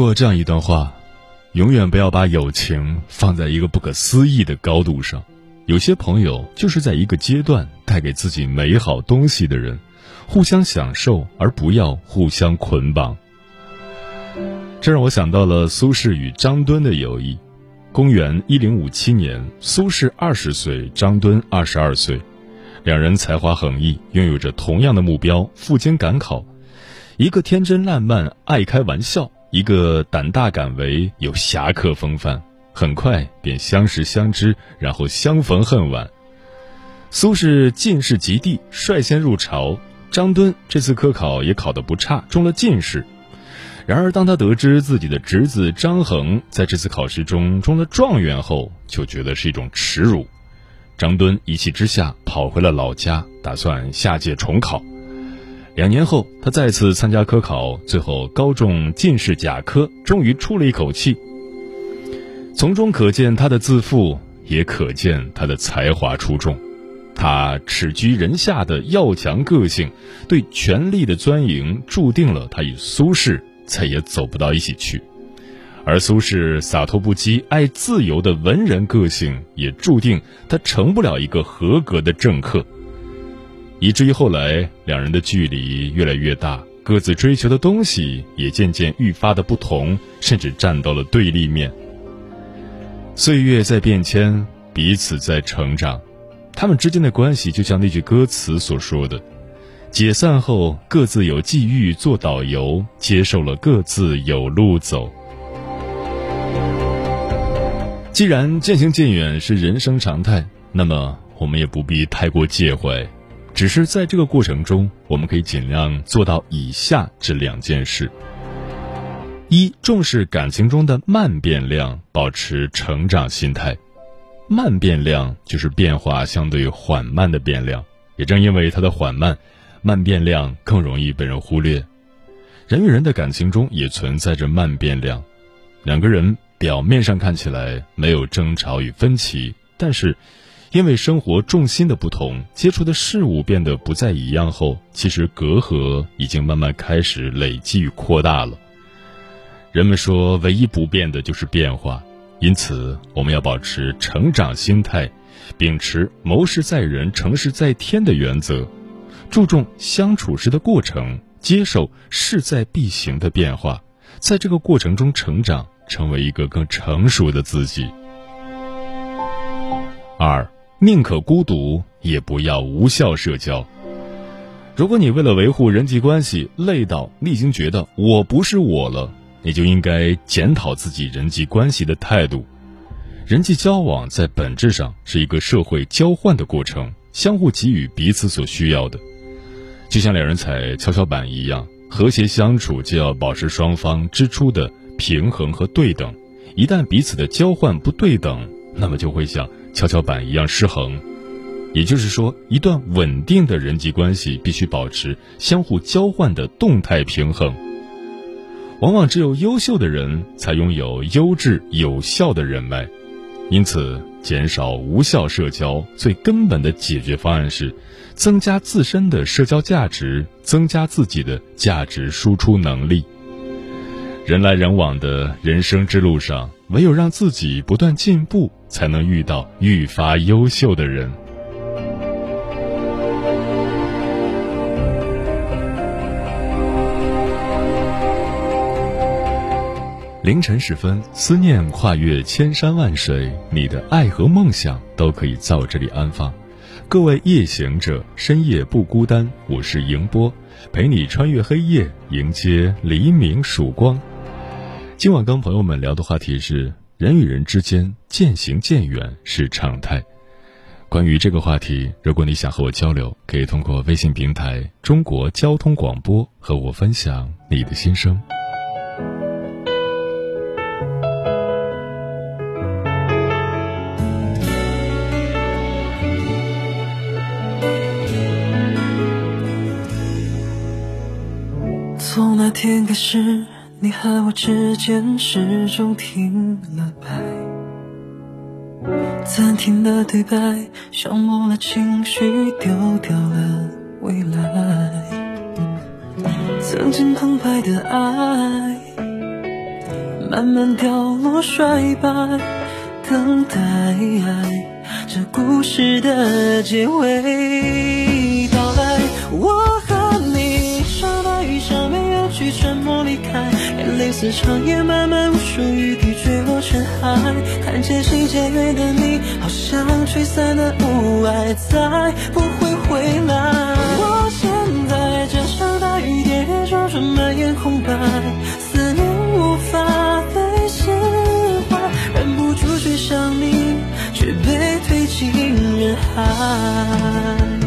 过这样一段话：永远不要把友情放在一个不可思议的高度上。有些朋友就是在一个阶段带给自己美好东西的人，互相享受，而不要互相捆绑。这让我想到了苏轼与张敦的友谊。公元一零五七年，苏轼二十岁，张敦二十二岁，两人才华横溢，拥有着同样的目标——赴京赶考。一个天真烂漫，爱开玩笑；一个胆大敢为，有侠客风范。很快便相识相知，然后相逢恨晚。苏轼进士及第，率先入朝；张敦这次科考也考得不差，中了进士。然而，当他得知自己的侄子张衡在这次考试中中了状元后，就觉得是一种耻辱。张敦一气之下跑回了老家，打算下届重考。两年后，他再次参加科考，最后高中进士甲科，终于出了一口气。从中可见他的自负，也可见他的才华出众。他耻居人下的要强个性，对权力的钻营，注定了他与苏轼再也走不到一起去。而苏轼洒脱不羁、爱自由的文人个性，也注定他成不了一个合格的政客。以至于后来，两人的距离越来越大，各自追求的东西也渐渐愈发的不同，甚至站到了对立面。岁月在变迁，彼此在成长，他们之间的关系就像那句歌词所说的：“解散后各自有际遇做导游，接受了各自有路走。”既然渐行渐远是人生常态，那么我们也不必太过介怀，只是在这个过程中，我们可以尽量做到以下这两件事：一、重视感情中的慢变量，保持成长心态。慢变量就是变化相对缓慢的变量，也正因为它的缓慢，慢变量更容易被人忽略。人与人的感情中也存在着慢变量，两个人。表面上看起来没有争吵与分歧，但是，因为生活重心的不同，接触的事物变得不再一样后，其实隔阂已经慢慢开始累积与扩大了。人们说，唯一不变的就是变化，因此我们要保持成长心态，秉持谋事在人，成事在天的原则，注重相处时的过程，接受势在必行的变化，在这个过程中成长。成为一个更成熟的自己。二，宁可孤独，也不要无效社交。如果你为了维护人际关系累到你已经觉得我不是我了，你就应该检讨自己人际关系的态度。人际交往在本质上是一个社会交换的过程，相互给予彼此所需要的。就像两人踩跷跷板一样，和谐相处就要保持双方支出的。平衡和对等，一旦彼此的交换不对等，那么就会像跷跷板一样失衡。也就是说，一段稳定的人际关系必须保持相互交换的动态平衡。往往只有优秀的人才拥有优质有效的人脉，因此，减少无效社交最根本的解决方案是增加自身的社交价值，增加自己的价值输出能力。人来人往的人生之路上，唯有让自己不断进步，才能遇到愈发优秀的人。凌晨时分，思念跨越千山万水，你的爱和梦想都可以在我这里安放。各位夜行者，深夜不孤单，我是迎波，陪你穿越黑夜，迎接黎明曙光。今晚跟朋友们聊的话题是。人与人之间渐行渐远是常态。关于这个话题，如果你想和我交流，可以通过微信平台“中国交通广播”和我分享你的心声。从那天开始，你和我之间始终停了摆，暂停了对白，消磨了情绪，丢掉了未来。曾经澎湃的爱，慢慢掉落衰败，等待这故事的结尾到来。我眼泪似长夜漫漫无数雨滴坠落尘海，看渐行渐远的你，好像吹散了雾霭，再不会回来。我现在这场大雨跌跌撞撞蔓延空白，思念无法被释怀，忍不住追上你，却被推进人海。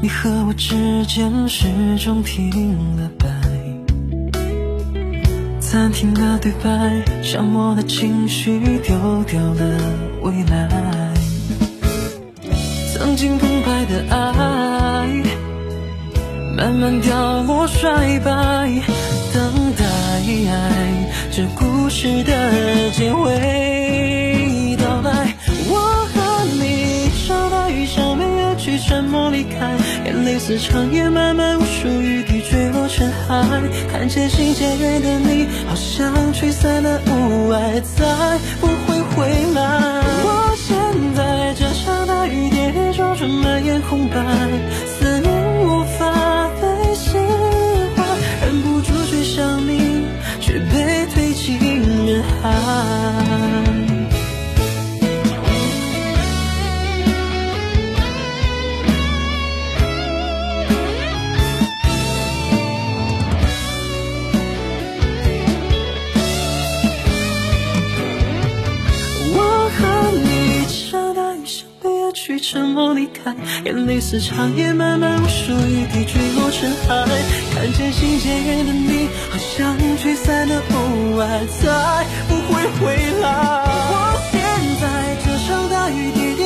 你和我之间始终停了摆，暂停了对白，消磨了情绪，丢掉了未来。曾经澎湃的爱，慢慢掉落衰败，等待这故事的结尾到来。我和你上大雨下没有去沉默离开，眼泪似长夜漫漫无数雨滴坠落尘海，看渐行渐远的你，好像吹散了雾霭，再不会回来。我现在这场大雨跌跌撞撞蔓延空白，眼泪似长夜漫漫无数雨滴坠落尘埃，看渐行渐远的你，好像吹散的雾霭，再不会回来。我现在这场大雨滴滴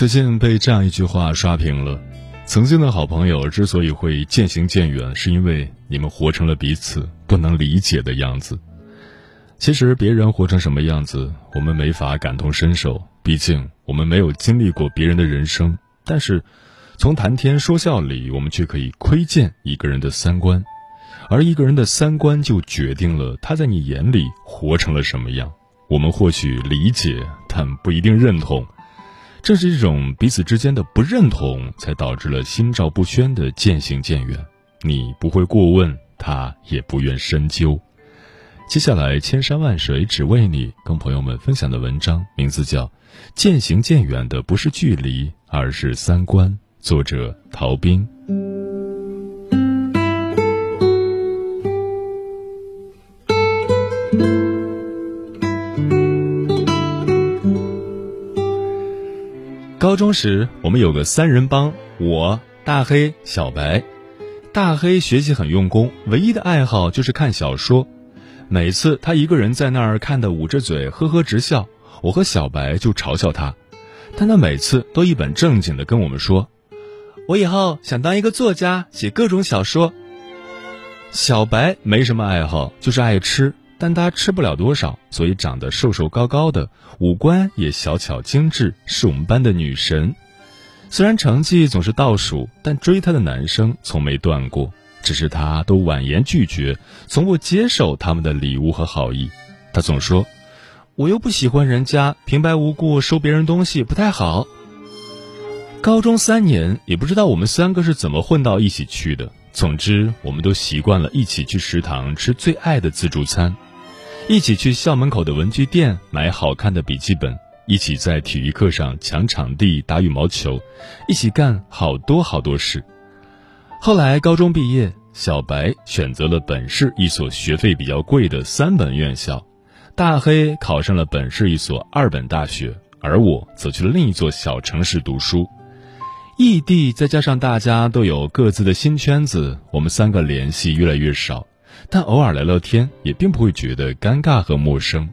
最近被这样一句话刷屏了：曾经的好朋友之所以会渐行渐远，是因为你们活成了彼此不能理解的样子。其实别人活成什么样子，我们没法感同身受，毕竟我们没有经历过别人的人生。但是，从谈天说笑里，我们却可以窥见一个人的三观，而一个人的三观就决定了他在你眼里活成了什么样。我们或许理解，但不一定认同。这是一种彼此之间的不认同，才导致了心照不宣的渐行渐远。你不会过问，他也不愿深究。接下来，千山万水只为你，跟朋友们分享的文章名字叫《渐行渐远的不是距离，而是三观》，作者陶斌。高中时，我们有个三人帮，我、大黑、小白。大黑学习很用功，唯一的爱好就是看小说。每次他一个人在那儿看得捂着嘴，呵呵直笑，我和小白就嘲笑他。但他每次都一本正经的跟我们说：“我以后想当一个作家，写各种小说。小白没什么爱好，就是爱吃，但他吃不了多少，所以长得瘦瘦高高的，五官也小巧精致，是我们班的女神。虽然成绩总是倒数，但追她的男生从没断过，只是她都婉言拒绝，从不接受他们的礼物和好意。她总说：“我又不喜欢人家，平白无故收别人东西不太好。”高中三年，也不知道我们三个是怎么混到一起去的。总之，我们都习惯了一起去食堂吃最爱的自助餐，一起去校门口的文具店买好看的笔记本，一起在体育课上抢场地打羽毛球，一起干好多好多事。后来高中毕业，小白选择了本市一所学费比较贵的三本院校，大黑考上了本市一所二本大学，而我则去了另一座小城市读书。异地，再加上大家都有各自的新圈子，我们三个联系越来越少，但偶尔聊聊天也并不会觉得尴尬和陌生。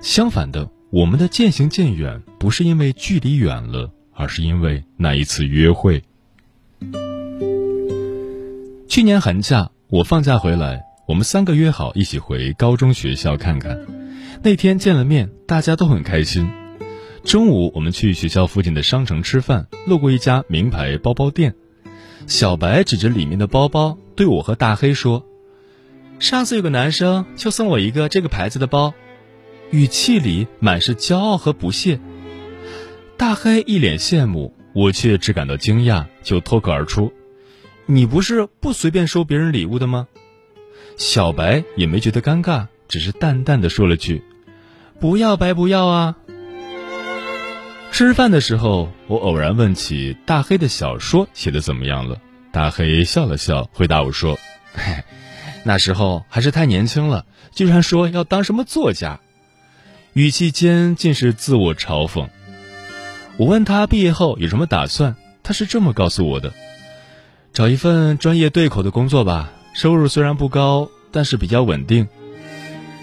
相反的，我们的渐行渐远不是因为距离远了，而是因为那一次约会。去年寒假，我放假回来，我们三个约好一起回高中学校看看。那天见了面，大家都很开心。中午，我们去学校附近的商城吃饭，路过一家名牌包包店。小白指着里面的包包，对我和大黑说：“上次有个男生就送我一个这个牌子的包。”语气里满是骄傲和不屑。大黑一脸羡慕，我却只感到惊讶，就脱口而出：“你不是不随便收别人礼物的吗？”小白也没觉得尴尬，只是淡淡的说了句：“不要白不要啊。”吃饭的时候，我偶然问起大黑的小说写的怎么样了。大黑笑了笑，回答我说：“嘿 那时候还是太年轻了，居然说要当什么作家。”语气间尽是自我嘲讽。我问他毕业后有什么打算，他是这么告诉我的：“找一份专业对口的工作吧，收入虽然不高，但是比较稳定。”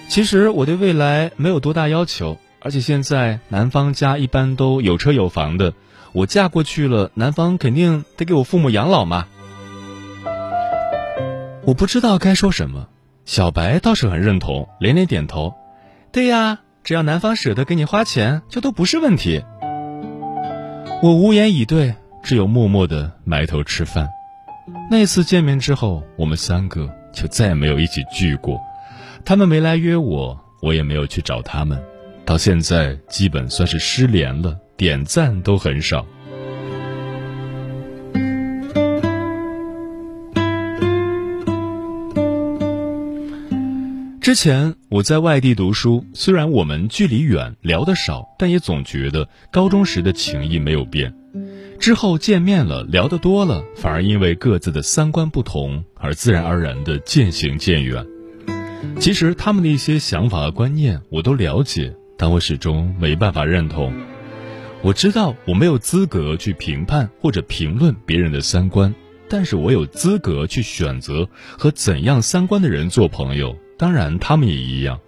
其实我对未来没有多大要求。而且现在男方家一般都有车有房的，我嫁过去了，男方肯定得给我父母养老嘛。我不知道该说什么，小白倒是很认同，连连点头。对呀，只要男方舍得给你花钱，就都不是问题。我无言以对，只有默默的埋头吃饭。那次见面之后，我们三个就再也没有一起聚过。他们没来约我，我也没有去找他们。到现在基本算是失联了，点赞都很少。之前我在外地读书，虽然我们距离远，聊得少，但也总觉得高中时的情谊没有变。之后见面了，聊得多了，反而因为各自的三观不同而自然而然的渐行渐远。其实他们的一些想法和观念我都了解。但我始终没办法认同。我知道我没有资格去评判或者评论别人的三观，但是我有资格去选择和怎样三观的人做朋友。当然，他们也一样。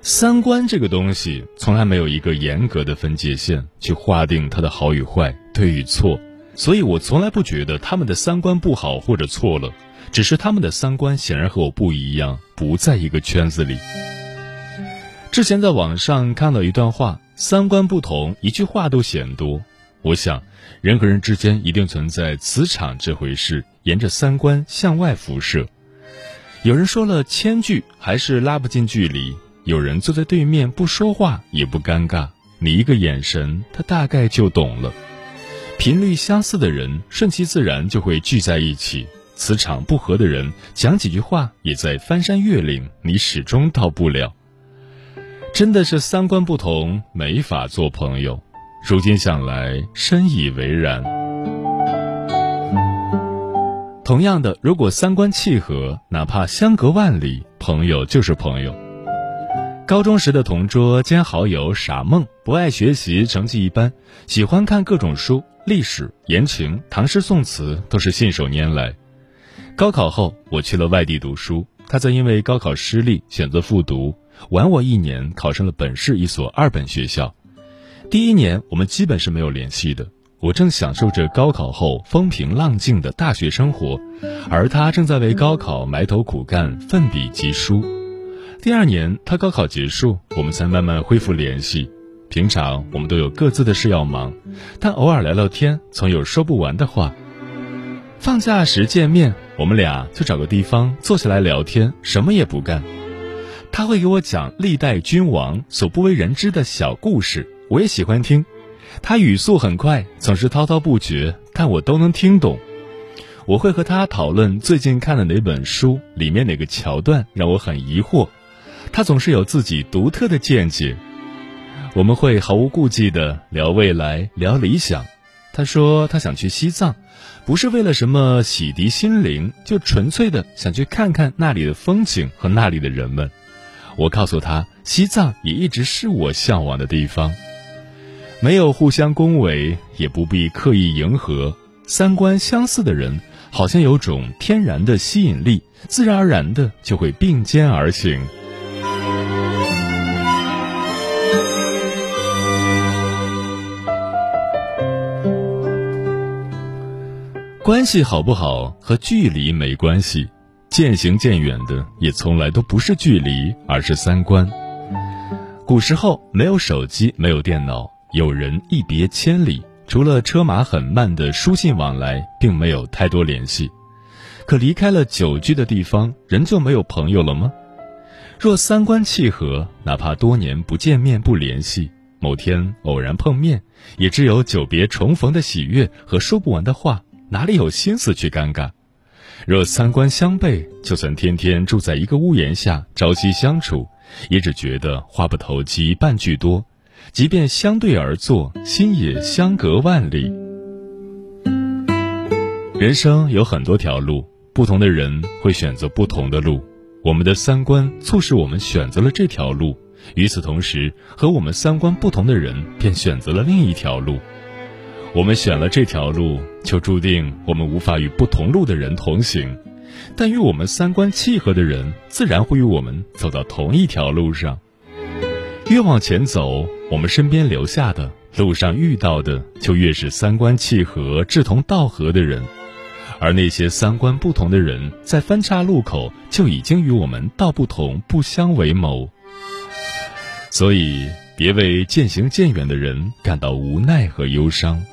三观这个东西从来没有一个严格的分界线去划定它的好与坏、对与错，所以我从来不觉得他们的三观不好或者错了，只是他们的三观显然和我不一样，不在一个圈子里。之前在网上看到一段话：三观不同，一句话都嫌多。我想，人和人之间一定存在磁场这回事，沿着三观向外辐射。有人说了千句，还是拉不近距离；有人坐在对面不说话也不尴尬，你一个眼神，他大概就懂了。频率相似的人，顺其自然就会聚在一起；磁场不合的人，讲几句话也在翻山越岭，你始终到不了。真的是三观不同，没法做朋友。如今想来，深以为然。同样的，如果三观契合，哪怕相隔万里，朋友就是朋友。高中时的同桌兼好友傻梦，不爱学习，成绩一般，喜欢看各种书，历史、言情、唐诗宋词都是信手拈来。高考后，我去了外地读书，他则因为高考失利，选择复读。晚我一年，考上了本市一所二本学校。第一年，我们基本是没有联系的。我正享受着高考后风平浪静的大学生活，而他正在为高考埋头苦干、奋笔疾书。第二年，他高考结束，我们才慢慢恢复联系。平常我们都有各自的事要忙，但偶尔聊聊天，总有说不完的话。放假时见面，我们俩就找个地方坐下来聊天，什么也不干。他会给我讲历代君王所不为人知的小故事，我也喜欢听。他语速很快，总是滔滔不绝，但我都能听懂。我会和他讨论最近看的哪本书，里面哪个桥段让我很疑惑。他总是有自己独特的见解。我们会毫无顾忌地聊未来，聊理想。他说他想去西藏，不是为了什么洗涤心灵，就纯粹的想去看看那里的风景和那里的人们。我告诉他，西藏也一直是我向往的地方。没有互相恭维，也不必刻意迎合。三观相似的人，好像有种天然的吸引力，自然而然的就会并肩而行。关系好不好和距离没关系，渐行渐远的也从来都不是距离，而是三观。古时候没有手机，没有电脑。有人一别千里，除了车马很慢的书信往来，并没有太多联系。可离开了久居的地方，人就没有朋友了吗？若三观契合，哪怕多年不见面不联系，某天偶然碰面，也只有久别重逢的喜悦和说不完的话，哪里有心思去尴尬？若三观相悖，就算天天住在一个屋檐下，朝夕相处，也只觉得话不投机半句多。即便相对而坐，心也相隔万里。人生有很多条路，不同的人会选择不同的路。我们的三观促使我们选择了这条路，与此同时，和我们三观不同的人便选择了另一条路。我们选了这条路，就注定我们无法与不同路的人同行。但与我们三观契合的人，自然会与我们走到同一条路上。越往前走，我们身边留下的路上遇到的，就越是三观契合、志同道合的人；而那些三观不同的人，在分岔路口就已经与我们道不同、不相为谋。所以，别为渐行渐远的人感到无奈和忧伤，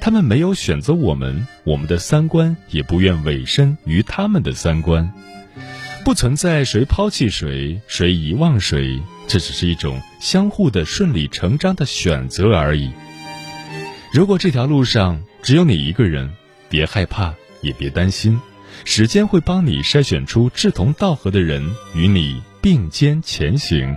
他们没有选择我们，我们的三观也不愿委身于他们的三观。不存在谁抛弃谁，谁遗忘谁，这只是一种相互的顺理成章的选择而已。如果这条路上只有你一个人，别害怕，也别担心，时间会帮你筛选出志同道合的人，与你并肩前行。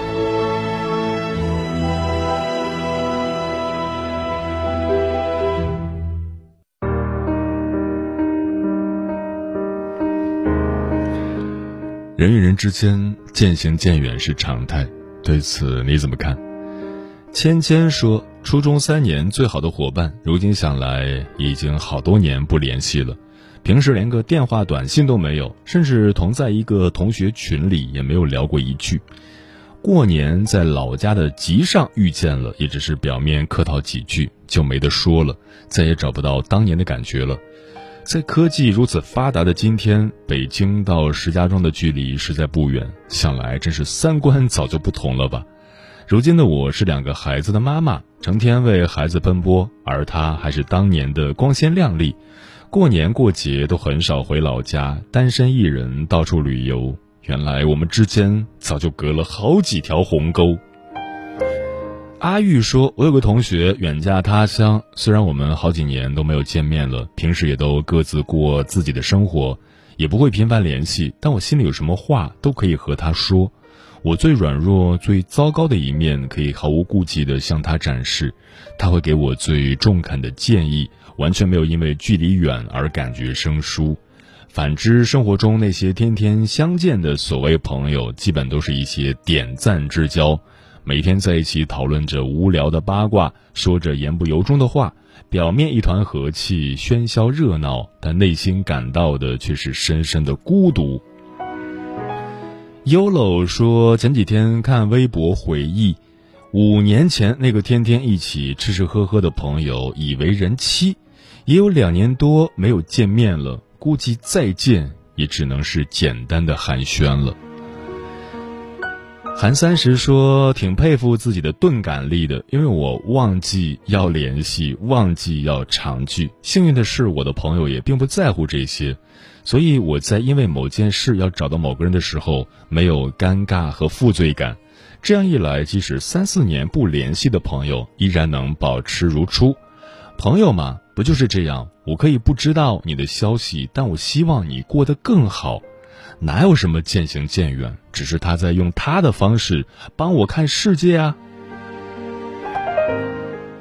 人与人之间渐行渐远是常态，对此你怎么看？芊芊说，初中三年最好的伙伴，如今想来已经好多年不联系了，平时连个电话短信都没有，甚至同在一个同学群里也没有聊过一句。过年在老家的集上遇见了，也只是表面客套几句就没得说了，再也找不到当年的感觉了。在科技如此发达的今天，北京到石家庄的距离实在不远，想来真是三观早就不同了吧。如今的我是两个孩子的妈妈，成天为孩子奔波，而他还是当年的光鲜亮丽，过年过节都很少回老家，单身一人到处旅游。原来我们之间早就隔了好几条鸿沟。阿玉说：“我有个同学远嫁他乡，虽然我们好几年都没有见面了，平时也都各自过自己的生活，也不会频繁联系，但我心里有什么话都可以和他说。我最软弱、最糟糕的一面可以毫无顾忌地向他展示，他会给我最中肯的建议，完全没有因为距离远而感觉生疏。反之，生活中那些天天相见的所谓朋友，基本都是一些点赞之交，每天在一起讨论着无聊的八卦，说着言不由衷的话，表面一团和气、喧嚣热闹，但内心感到的却是深深的孤独。Yolo 说：“前几天看微博回忆，五年前那个天天一起吃吃喝喝的朋友已为人妻，也有两年多没有见面了，估计再见也只能是简单的寒暄了。”韩三十说：“挺佩服自己的钝感力的，因为我忘记要联系，忘记要常聚。幸运的是，我的朋友也并不在乎这些。”所以我在因为某件事要找到某个人的时候，没有尴尬和负罪感。这样一来，即使三四年不联系的朋友，依然能保持如初。朋友嘛，不就是这样？我可以不知道你的消息，但我希望你过得更好。哪有什么渐行渐远？只是他在用他的方式帮我看世界啊。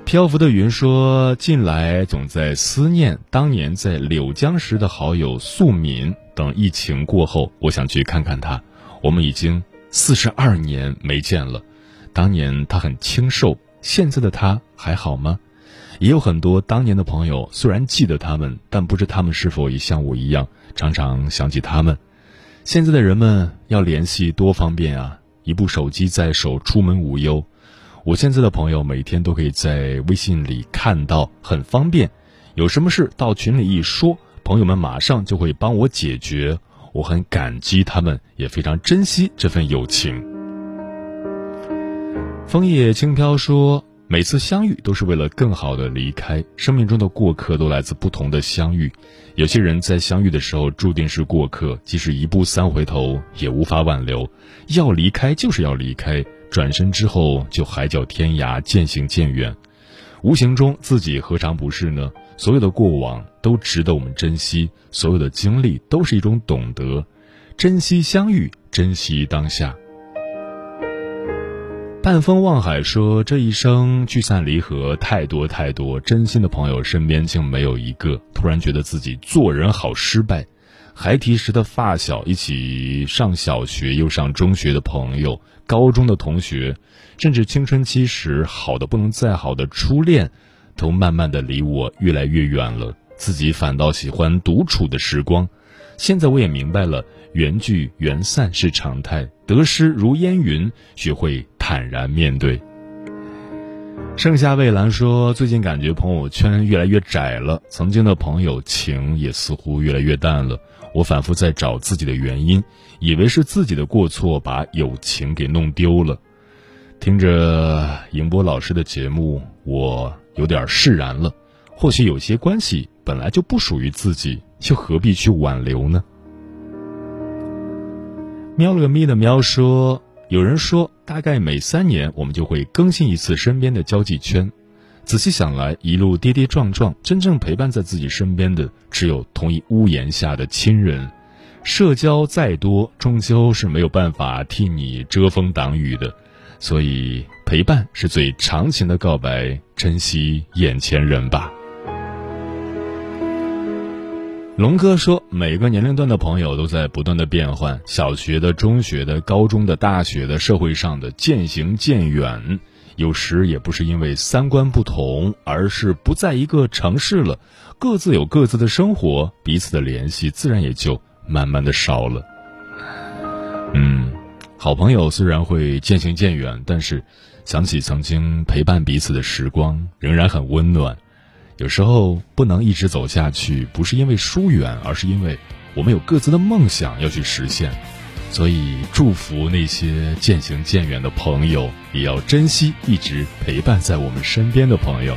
漂浮的云说：“近来总在思念当年在柳江时的好友素敏。等疫情过后，我想去看看他。我们已经四十二年没见了。当年他很清瘦，现在的他还好吗？也有很多当年的朋友，虽然记得他们，但不知他们是否也像我一样，常常想起他们。现在的人们要联系多方便啊！一部手机在手，出门无忧。”我现在的朋友每天都可以在微信里看到，很方便。有什么事到群里一说，朋友们马上就会帮我解决。我很感激他们，也非常珍惜这份友情。枫叶轻飘说：“每次相遇都是为了更好的离开。生命中的过客都来自不同的相遇。有些人在相遇的时候注定是过客，即使一步三回头也无法挽留。要离开就是要离开。”转身之后就海角天涯，渐行渐远。无形中自己何尝不是呢？所有的过往都值得我们珍惜，所有的经历都是一种懂得。珍惜相遇，珍惜当下。半风望海说：“这一生聚散离合太多太多，真心的朋友身边竟没有一个。突然觉得自己做人好失败。孩提时的发小，一起上小学又上中学的朋友。”高中的同学，甚至青春期时好的不能再好的初恋，都慢慢的离我越来越远了。自己反倒喜欢独处的时光。现在我也明白了，缘聚缘散是常态，得失如烟云，学会坦然面对。盛夏蔚蓝说：“最近感觉朋友圈越来越窄了，曾经的朋友情也似乎越来越淡了。我反复在找自己的原因。”以为是自己的过错，把友情给弄丢了。听着迎波老师的节目，我有点释然了。或许有些关系本来就不属于自己，又何必去挽留呢？喵了个咪的喵说：“有人说，大概每三年我们就会更新一次身边的交际圈。仔细想来，一路跌跌撞撞，真正陪伴在自己身边的，只有同一屋檐下的亲人。”社交再多，终究是没有办法替你遮风挡雨的，所以陪伴是最长情的告白。珍惜眼前人吧。龙哥说，每个年龄段的朋友都在不断的变换，小学的、中学的、高中的、大学的，社会上的渐行渐远。有时也不是因为三观不同，而是不在一个城市了，各自有各自的生活，彼此的联系自然也就。慢慢的少了，嗯，好朋友虽然会渐行渐远，但是想起曾经陪伴彼此的时光，仍然很温暖。有时候不能一直走下去，不是因为疏远，而是因为我们有各自的梦想要去实现。所以，祝福那些渐行渐远的朋友，也要珍惜一直陪伴在我们身边的朋友。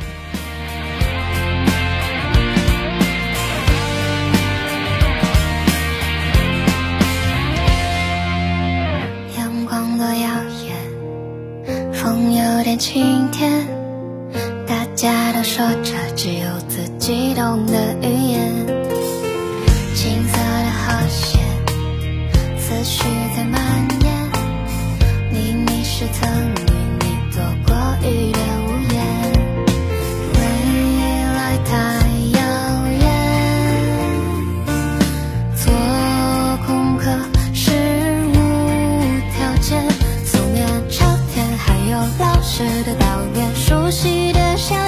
晴天，大家都说着只有自己懂的语言，青涩的和弦，思绪在蔓延，你迷失曾与你躲过雨的屋檐，未来太遥远。做空壳是无条件，素面朝天，还有老师的倒念，熟悉的笑。